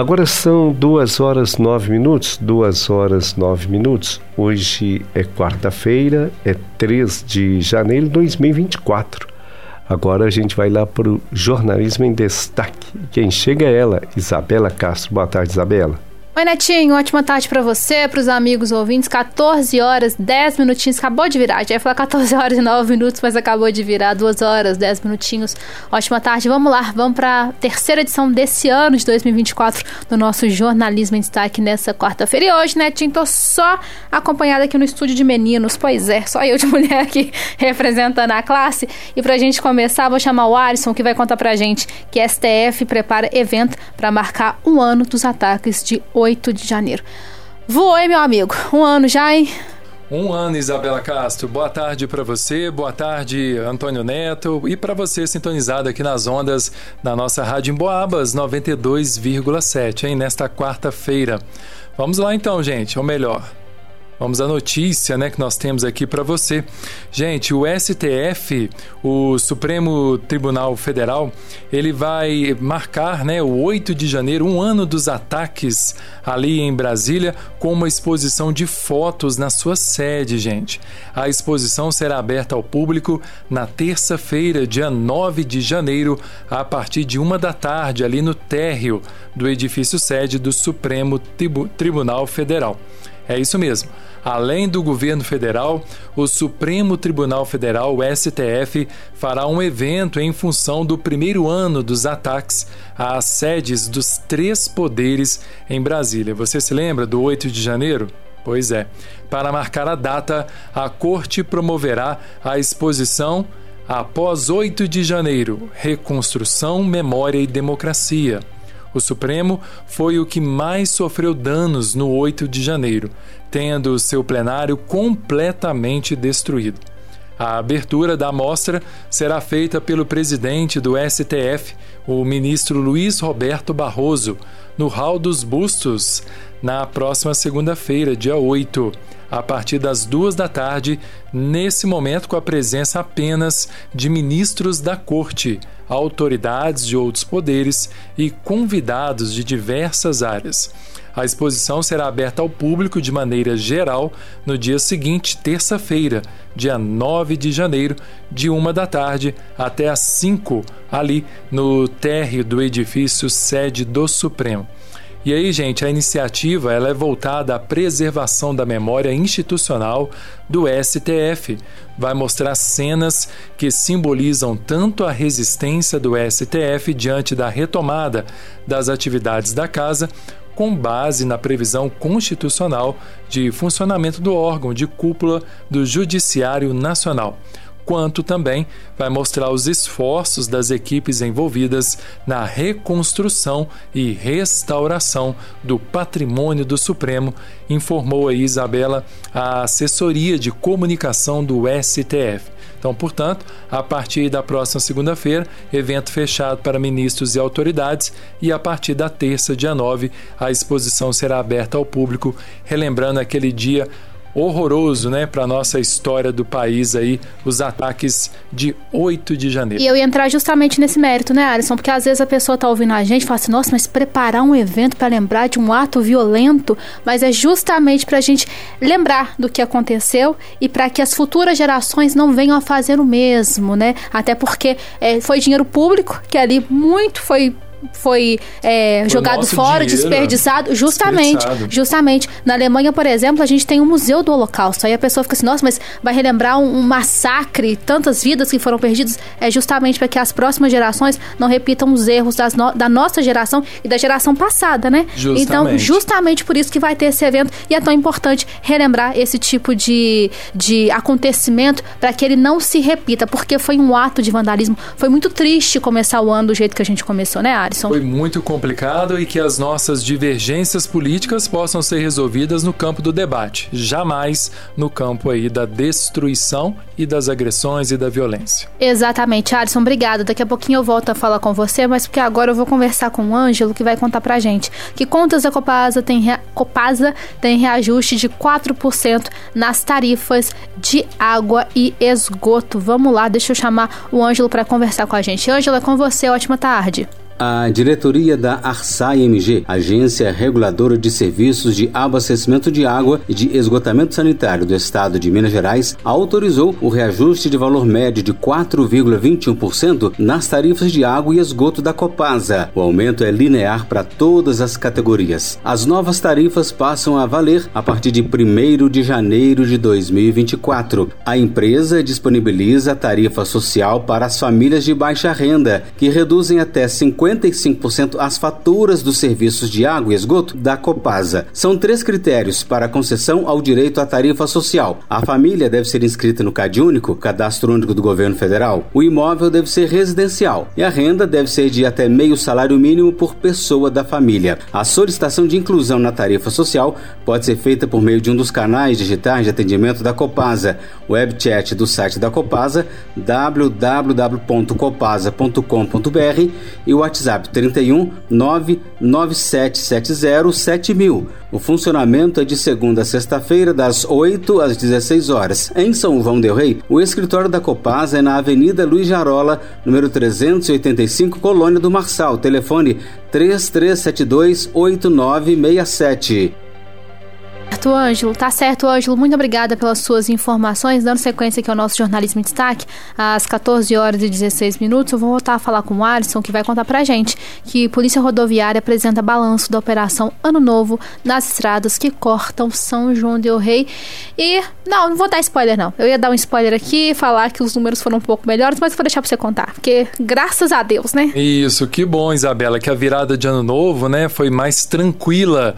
Agora são duas horas nove minutos, duas horas nove minutos. Hoje é quarta-feira, é 3 de janeiro de 2024. Agora a gente vai lá para o Jornalismo em Destaque. Quem chega é ela, Isabela Castro. Boa tarde, Isabela. Oi, Netinho, ótima tarde para você, para os amigos ouvintes. 14 horas, 10 minutinhos, acabou de virar. Já ia falar 14 horas e 9 minutos, mas acabou de virar 2 horas, 10 minutinhos. Ótima tarde, vamos lá, vamos para a terceira edição desse ano de 2024 do nosso Jornalismo em Destaque nessa quarta-feira. E hoje, Netinho, tô só acompanhada aqui no estúdio de meninos. Pois é, só eu de mulher aqui representando a classe. E pra gente começar, vou chamar o Alisson, que vai contar pra gente que a STF prepara evento para marcar um ano dos ataques de 8 de janeiro. Voou, meu amigo? Um ano já, hein? Um ano, Isabela Castro. Boa tarde para você, boa tarde, Antônio Neto, e para você sintonizado aqui nas ondas da nossa Rádio Emboabas 92,7, hein, nesta quarta-feira. Vamos lá então, gente, ou melhor, Vamos à notícia, né, que nós temos aqui para você. Gente, o STF, o Supremo Tribunal Federal, ele vai marcar, né, o 8 de janeiro, um ano dos ataques ali em Brasília, com uma exposição de fotos na sua sede, gente. A exposição será aberta ao público na terça-feira, dia 9 de janeiro, a partir de uma da tarde, ali no térreo do edifício sede do Supremo Tribunal Federal. É isso mesmo. Além do governo federal, o Supremo Tribunal Federal, o STF, fará um evento em função do primeiro ano dos ataques às sedes dos três poderes em Brasília. Você se lembra do 8 de janeiro? Pois é. Para marcar a data, a Corte promoverá a exposição Após 8 de janeiro Reconstrução, Memória e Democracia o Supremo foi o que mais sofreu danos no 8 de janeiro, tendo seu plenário completamente destruído. A abertura da mostra será feita pelo presidente do STF, o ministro Luiz Roberto Barroso, no Hall dos Bustos, na próxima segunda-feira, dia 8, a partir das duas da tarde, nesse momento com a presença apenas de ministros da Corte autoridades de outros poderes e convidados de diversas áreas. A exposição será aberta ao público de maneira geral no dia seguinte, terça-feira, dia 9 de janeiro, de uma da tarde até às 5, ali no térreo do edifício sede do Supremo. E aí, gente, a iniciativa ela é voltada à preservação da memória institucional do STF. Vai mostrar cenas que simbolizam tanto a resistência do STF diante da retomada das atividades da casa, com base na previsão constitucional de funcionamento do órgão de cúpula do Judiciário Nacional quanto também vai mostrar os esforços das equipes envolvidas na reconstrução e restauração do patrimônio do Supremo, informou a Isabela a assessoria de comunicação do STF. Então, portanto, a partir da próxima segunda-feira, evento fechado para ministros e autoridades, e a partir da terça, dia 9, a exposição será aberta ao público, relembrando aquele dia horroroso, né, para nossa história do país aí, os ataques de 8 de janeiro. E eu ia entrar justamente nesse mérito, né, Alisson? Porque às vezes a pessoa tá ouvindo a gente e fala assim: "Nossa, mas preparar um evento para lembrar de um ato violento", mas é justamente para a gente lembrar do que aconteceu e para que as futuras gerações não venham a fazer o mesmo, né? Até porque é, foi dinheiro público que ali muito foi foi, é, jogado fora, dinheiro, desperdiçado, justamente, desperdiçado. justamente. Na Alemanha, por exemplo, a gente tem um museu do Holocausto. Aí a pessoa fica assim, nossa, mas vai relembrar um, um massacre, tantas vidas que foram perdidas. É justamente para que as próximas gerações não repitam os erros no, da nossa geração e da geração passada, né? Justamente. Então, justamente por isso que vai ter esse evento e é tão importante relembrar esse tipo de, de acontecimento para que ele não se repita, porque foi um ato de vandalismo. Foi muito triste começar o ano do jeito que a gente começou, né, Ari? Alisson? Foi muito complicado e que as nossas divergências políticas possam ser resolvidas no campo do debate, jamais no campo aí da destruição e das agressões e da violência. Exatamente, Alisson, obrigado. Daqui a pouquinho eu volto a falar com você, mas porque agora eu vou conversar com o Ângelo que vai contar pra gente que contas da Copasa tem, rea... Copasa tem reajuste de 4% nas tarifas de água e esgoto. Vamos lá, deixa eu chamar o Ângelo para conversar com a gente. Ângelo, é com você, ótima tarde. A diretoria da ARSAI-MG, Agência Reguladora de Serviços de Abastecimento de Água e de Esgotamento Sanitário do Estado de Minas Gerais, autorizou o reajuste de valor médio de 4,21% nas tarifas de água e esgoto da Copasa. O aumento é linear para todas as categorias. As novas tarifas passam a valer a partir de 1 de janeiro de 2024. A empresa disponibiliza a tarifa social para as famílias de baixa renda, que reduzem até 50 55% as faturas dos serviços de água e esgoto da Copasa. São três critérios para concessão ao direito à tarifa social. A família deve ser inscrita no CadÚnico, Cadastro Único do Governo Federal. O imóvel deve ser residencial e a renda deve ser de até meio salário mínimo por pessoa da família. A solicitação de inclusão na tarifa social pode ser feita por meio de um dos canais digitais de atendimento da Copasa, webchat do site da Copasa, www.copasa.com.br e o WhatsApp WhatsApp 31 99770 7000. O funcionamento é de segunda a sexta-feira, das 8 às 16 horas. Em São João Del Rei, o escritório da Copasa é na Avenida Luiz Jarola, número 385, Colônia do Marçal. Telefone 3372 8967 certo, Ângelo. Tá certo, Ângelo. Muito obrigada pelas suas informações. Dando sequência aqui ao nosso jornalismo em destaque, às 14 horas e 16 minutos, eu vou voltar a falar com o Alisson, que vai contar pra gente que Polícia Rodoviária apresenta balanço da Operação Ano Novo nas estradas que cortam São João del Rei. E, não, não vou dar spoiler, não. Eu ia dar um spoiler aqui, falar que os números foram um pouco melhores, mas vou deixar pra você contar, porque graças a Deus, né? Isso, que bom, Isabela, que a virada de Ano Novo, né, foi mais tranquila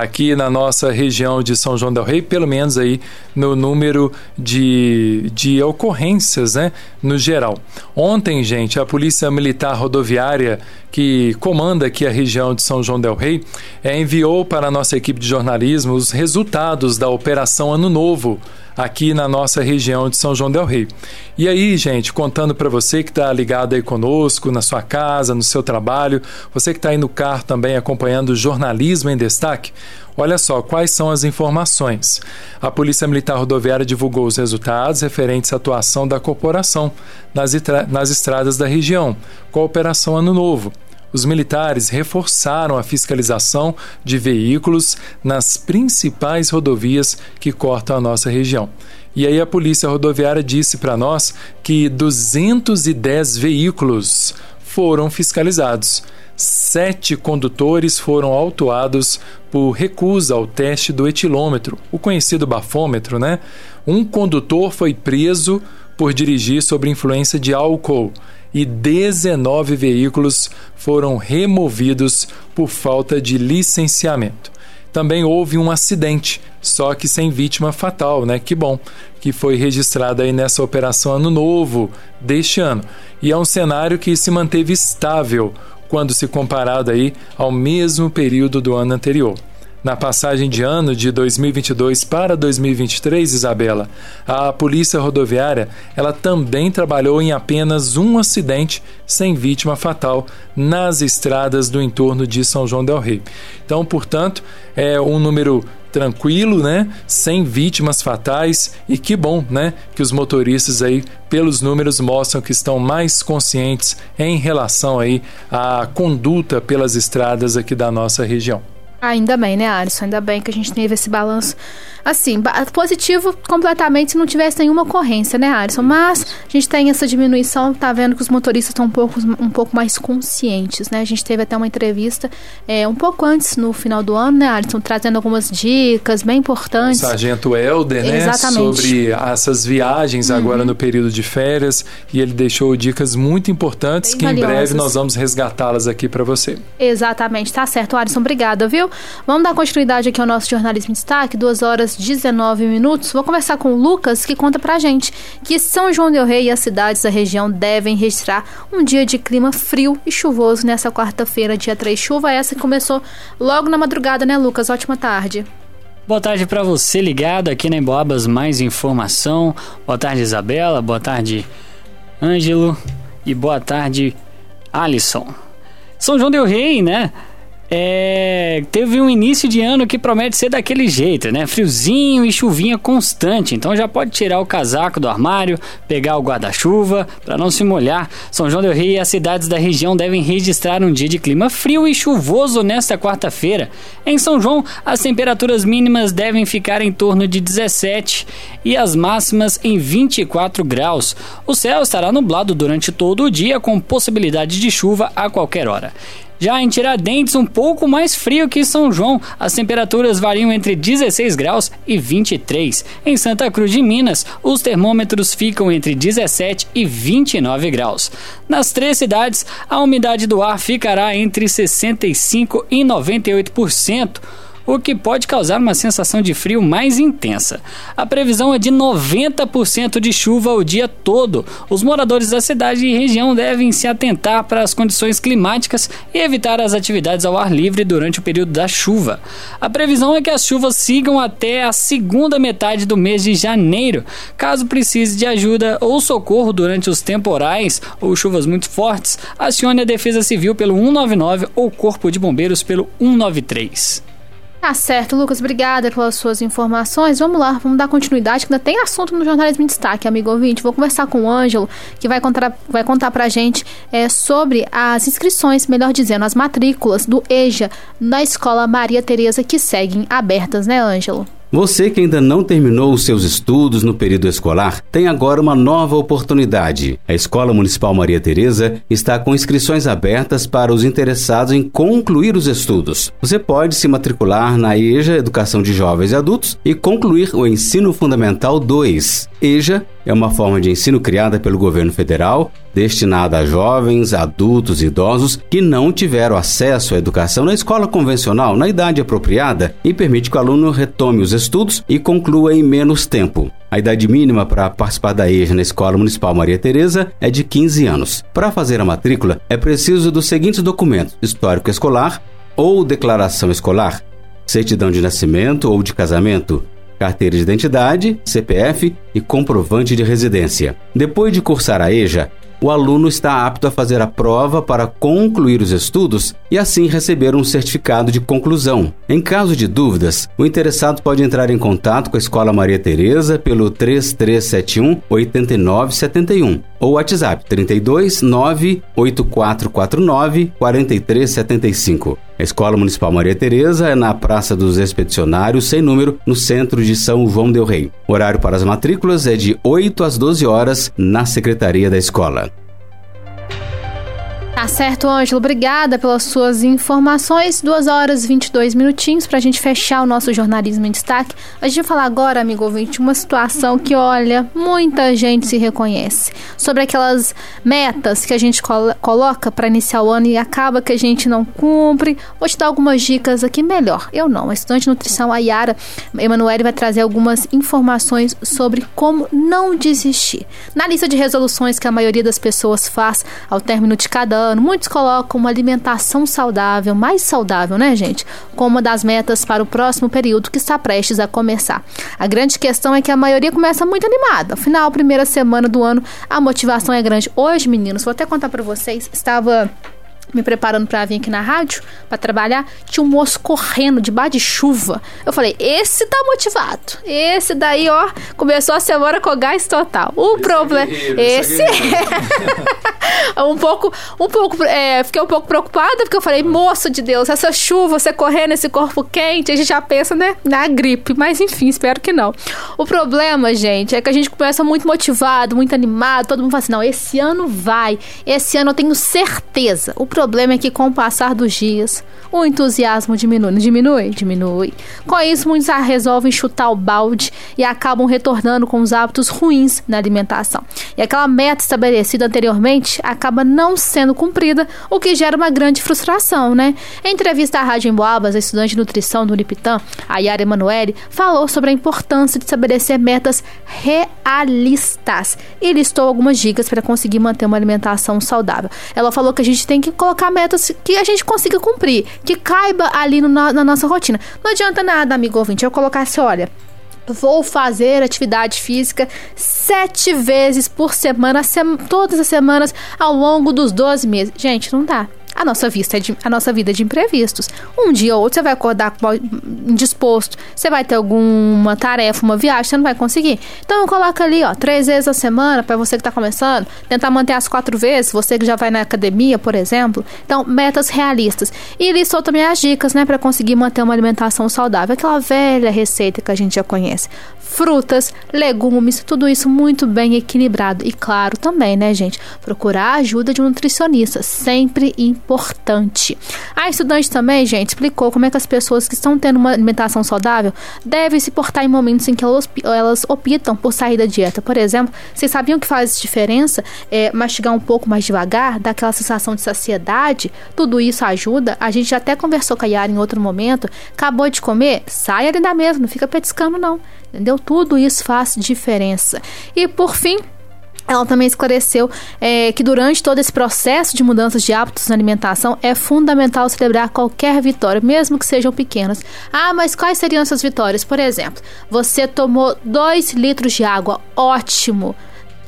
aqui na nossa região de São João del Rei, pelo menos aí no número de, de ocorrências, né, no geral. Ontem, gente, a Polícia Militar Rodoviária que comanda aqui a região de São João del Rei, é, enviou para a nossa equipe de jornalismo os resultados da Operação Ano Novo aqui na nossa região de São João del Rei. E aí, gente, contando para você que está ligado aí conosco, na sua casa, no seu trabalho, você que está aí no carro também acompanhando o jornalismo em destaque, olha só quais são as informações. A Polícia Militar Rodoviária divulgou os resultados referentes à atuação da corporação nas, nas estradas da região, com a Operação Ano Novo os militares reforçaram a fiscalização de veículos nas principais rodovias que cortam a nossa região. E aí a Polícia Rodoviária disse para nós que 210 veículos foram fiscalizados. Sete condutores foram autuados por recusa ao teste do etilômetro, o conhecido bafômetro, né? Um condutor foi preso por dirigir sob influência de álcool e 19 veículos foram removidos por falta de licenciamento. Também houve um acidente, só que sem vítima fatal, né? Que bom que foi registrado aí nessa operação Ano Novo deste ano. E é um cenário que se manteve estável quando se comparado aí ao mesmo período do ano anterior. Na passagem de ano de 2022 para 2023, Isabela, a Polícia Rodoviária ela também trabalhou em apenas um acidente sem vítima fatal nas estradas do entorno de São João del Rei. Então, portanto, é um número tranquilo, né? Sem vítimas fatais e que bom, né? Que os motoristas aí, pelos números, mostram que estão mais conscientes em relação aí à conduta pelas estradas aqui da nossa região. Ainda bem, né, Alisson? Ainda bem que a gente teve esse balanço assim, positivo completamente se não tivesse nenhuma ocorrência, né, Alisson? Mas a gente tem essa diminuição, tá vendo que os motoristas estão um pouco, um pouco mais conscientes, né? A gente teve até uma entrevista é, um pouco antes, no final do ano, né, Alisson? Trazendo algumas dicas bem importantes. Sargento Helder, né? Exatamente. Sobre essas viagens uhum. agora no período de férias e ele deixou dicas muito importantes bem que valiosas. em breve nós vamos resgatá-las aqui para você. Exatamente, tá certo, Alisson. Obrigada, viu? Vamos dar continuidade aqui ao nosso jornalismo em destaque, duas horas horas 19 minutos, vou conversar com o Lucas, que conta pra gente que São João del Rei e as cidades da região devem registrar um dia de clima frio e chuvoso nessa quarta-feira, dia 3. Chuva essa que começou logo na madrugada, né, Lucas? Ótima tarde. Boa tarde para você ligado aqui na Emboabas Mais Informação. Boa tarde, Isabela. Boa tarde, Ângelo. E boa tarde, Alisson. São João del Rei, né? É, teve um início de ano que promete ser daquele jeito, né? Friozinho e chuvinha constante. Então já pode tirar o casaco do armário, pegar o guarda-chuva para não se molhar. São João del Rei e as cidades da região devem registrar um dia de clima frio e chuvoso nesta quarta-feira. Em São João, as temperaturas mínimas devem ficar em torno de 17 e as máximas em 24 graus. O céu estará nublado durante todo o dia com possibilidade de chuva a qualquer hora. Já em Tiradentes, um pouco mais frio que São João, as temperaturas variam entre 16 graus e 23. Em Santa Cruz de Minas, os termômetros ficam entre 17 e 29 graus. Nas três cidades, a umidade do ar ficará entre 65 e 98% o que pode causar uma sensação de frio mais intensa. A previsão é de 90% de chuva o dia todo. Os moradores da cidade e região devem se atentar para as condições climáticas e evitar as atividades ao ar livre durante o período da chuva. A previsão é que as chuvas sigam até a segunda metade do mês de janeiro. Caso precise de ajuda ou socorro durante os temporais ou chuvas muito fortes, acione a Defesa Civil pelo 199 ou Corpo de Bombeiros pelo 193. Tá certo, Lucas, obrigada pelas suas informações. Vamos lá, vamos dar continuidade, que ainda tem assunto no Jornalismo em Destaque, amigo ouvinte. Vou conversar com o Ângelo, que vai contar, vai contar pra gente é, sobre as inscrições, melhor dizendo, as matrículas do EJA na Escola Maria Tereza, que seguem abertas, né, Ângelo? Você que ainda não terminou os seus estudos no período escolar tem agora uma nova oportunidade. A Escola Municipal Maria Tereza está com inscrições abertas para os interessados em concluir os estudos. Você pode se matricular na EJA Educação de Jovens e Adultos e concluir o Ensino Fundamental 2. EJA é uma forma de ensino criada pelo governo federal, destinada a jovens, adultos e idosos que não tiveram acesso à educação na escola convencional na idade apropriada e permite que o aluno retome os estudos e conclua em menos tempo. A idade mínima para participar da EJA na Escola Municipal Maria Tereza é de 15 anos. Para fazer a matrícula, é preciso dos seguintes documentos: histórico escolar ou declaração escolar, certidão de nascimento ou de casamento, carteira de identidade, CPF e comprovante de residência. Depois de cursar a EJA, o aluno está apto a fazer a prova para concluir os estudos e assim receber um certificado de conclusão. Em caso de dúvidas, o interessado pode entrar em contato com a Escola Maria Tereza pelo 3371 8971 ou WhatsApp 32 98449 4375. A Escola Municipal Maria Tereza é na Praça dos Expedicionários, sem número, no centro de São João del Rei. O horário para as matrículas é de 8 às 12 horas na Secretaria da Escola. Tá certo, Ângelo. Obrigada pelas suas informações. Duas horas e 22 minutinhos para a gente fechar o nosso jornalismo em destaque. A gente vai falar agora, amigo ouvinte, uma situação que, olha, muita gente se reconhece. Sobre aquelas metas que a gente colo coloca para iniciar o ano e acaba que a gente não cumpre. Vou te dar algumas dicas aqui melhor. Eu não. A estudante de nutrição, a Yara Emanuele, vai trazer algumas informações sobre como não desistir. Na lista de resoluções que a maioria das pessoas faz ao término de cada ano, muitos colocam uma alimentação saudável, mais saudável, né, gente? Como uma das metas para o próximo período que está prestes a começar. A grande questão é que a maioria começa muito animada. Afinal, primeira semana do ano, a motivação é grande. Hoje, meninos, vou até contar para vocês, estava me preparando para vir aqui na rádio para trabalhar, tinha um moço correndo debaixo de chuva. Eu falei: "Esse tá motivado. Esse daí, ó, começou a semana com gás total". O problema esse é um pouco um pouco é, fiquei um pouco preocupada porque eu falei: "Moço de Deus, essa chuva, você correndo esse corpo quente, a gente já pensa, né, na gripe, mas enfim, espero que não". O problema, gente, é que a gente começa muito motivado, muito animado, todo mundo fala assim: "Não, esse ano vai. Esse ano eu tenho certeza". O problema é que com o passar dos dias, o entusiasmo diminui. Diminui? Diminui. Com isso, muitos resolvem chutar o balde e acabam retornando com os hábitos ruins na alimentação. E aquela meta estabelecida anteriormente acaba não sendo cumprida, o que gera uma grande frustração, né? Em entrevista à Rádio Emboabas, a estudante de nutrição do Unipitã, a Yara Emanuele, falou sobre a importância de estabelecer metas realistas e listou algumas dicas para conseguir manter uma alimentação saudável. Ela falou que a gente tem que colocar metas que a gente consiga cumprir, que caiba ali no, na, nossa rotina. Não adianta nada, amigo ouvinte, eu colocar assim, olha, Vou fazer atividade física sete vezes por semana, sem, todas as semanas, ao longo dos 12 meses. Gente, não dá. A nossa, vista é de, a nossa vida é de imprevistos. Um dia ou outro você vai acordar indisposto, você vai ter alguma tarefa, uma viagem, você não vai conseguir. Então coloca ali, ó, três vezes a semana para você que está começando, tentar manter as quatro vezes, você que já vai na academia, por exemplo. Então, metas realistas. E listou também as dicas, né, para conseguir manter uma alimentação saudável, aquela velha receita que a gente já conhece. Frutas, legumes, tudo isso muito bem equilibrado. E claro também, né, gente, procurar ajuda de um nutricionista, sempre importante. A estudante também, gente, explicou como é que as pessoas que estão tendo uma alimentação saudável devem se portar em momentos em que elas, elas optam por sair da dieta. Por exemplo, vocês sabiam que faz diferença é, mastigar um pouco mais devagar, dar aquela sensação de saciedade? Tudo isso ajuda. A gente até conversou com a Yara em outro momento. Acabou de comer? Sai ali da mesa, não fica petiscando não. Entendeu? Tudo isso faz diferença. E por fim, ela também esclareceu é, que durante todo esse processo de mudanças de hábitos na alimentação é fundamental celebrar qualquer vitória, mesmo que sejam pequenas. Ah, mas quais seriam essas vitórias? Por exemplo, você tomou 2 litros de água, ótimo.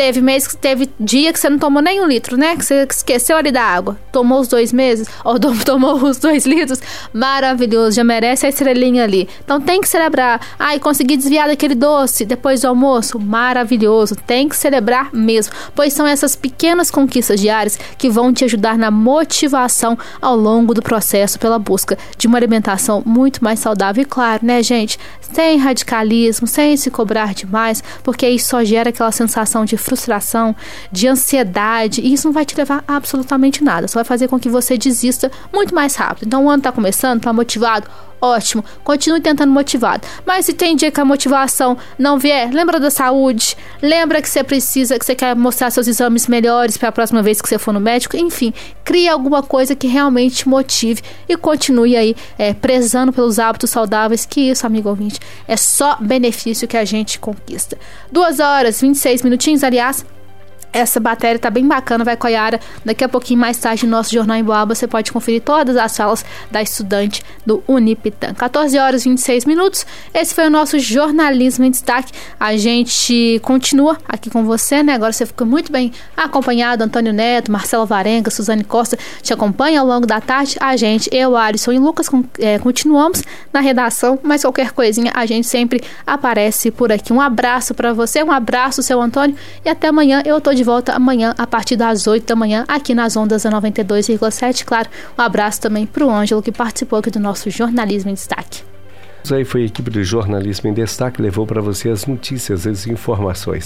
Teve mês que teve dia que você não tomou nem um litro, né? Que você esqueceu ali da água. Tomou os dois meses, ou tomou os dois litros. Maravilhoso, já merece a estrelinha ali. Então tem que celebrar. Ai, consegui desviar daquele doce depois do almoço. Maravilhoso. Tem que celebrar mesmo. Pois são essas pequenas conquistas diárias que vão te ajudar na motivação ao longo do processo pela busca de uma alimentação muito mais saudável. E claro, né, gente? Sem radicalismo, sem se cobrar demais, porque isso só gera aquela sensação de frustração, de ansiedade, e isso não vai te levar a absolutamente nada. Só vai fazer com que você desista muito mais rápido. Então, o ano está começando, está motivado, ótimo, continue tentando motivado. Mas se tem dia que a motivação não vier, lembra da saúde, lembra que você precisa, que você quer mostrar seus exames melhores para a próxima vez que você for no médico, enfim, crie alguma coisa que realmente te motive e continue aí é, prezando pelos hábitos saudáveis, que isso, amigo ouvinte, é só benefício que a gente conquista. Duas horas, 26 minutinhos, aliás, essa matéria tá bem bacana, vai com a Yara. Daqui a pouquinho mais tarde no nosso Jornal em Boaba você pode conferir todas as falas da estudante do Unipitan. 14 horas e 26 minutos. Esse foi o nosso jornalismo em destaque. A gente continua aqui com você, né? Agora você ficou muito bem acompanhado. Antônio Neto, Marcelo Varenga, Suzane Costa te acompanha ao longo da tarde. A gente, eu, Alisson e Lucas, é, continuamos na redação, mas qualquer coisinha a gente sempre aparece por aqui. Um abraço para você, um abraço, seu Antônio, e até amanhã. Eu tô de de volta amanhã a partir das 8 da manhã aqui nas ondas da 92,7. Claro, um abraço também para o Ângelo que participou aqui do nosso Jornalismo em Destaque. Isso aí foi a equipe do Jornalismo em Destaque, levou para você as notícias, as informações.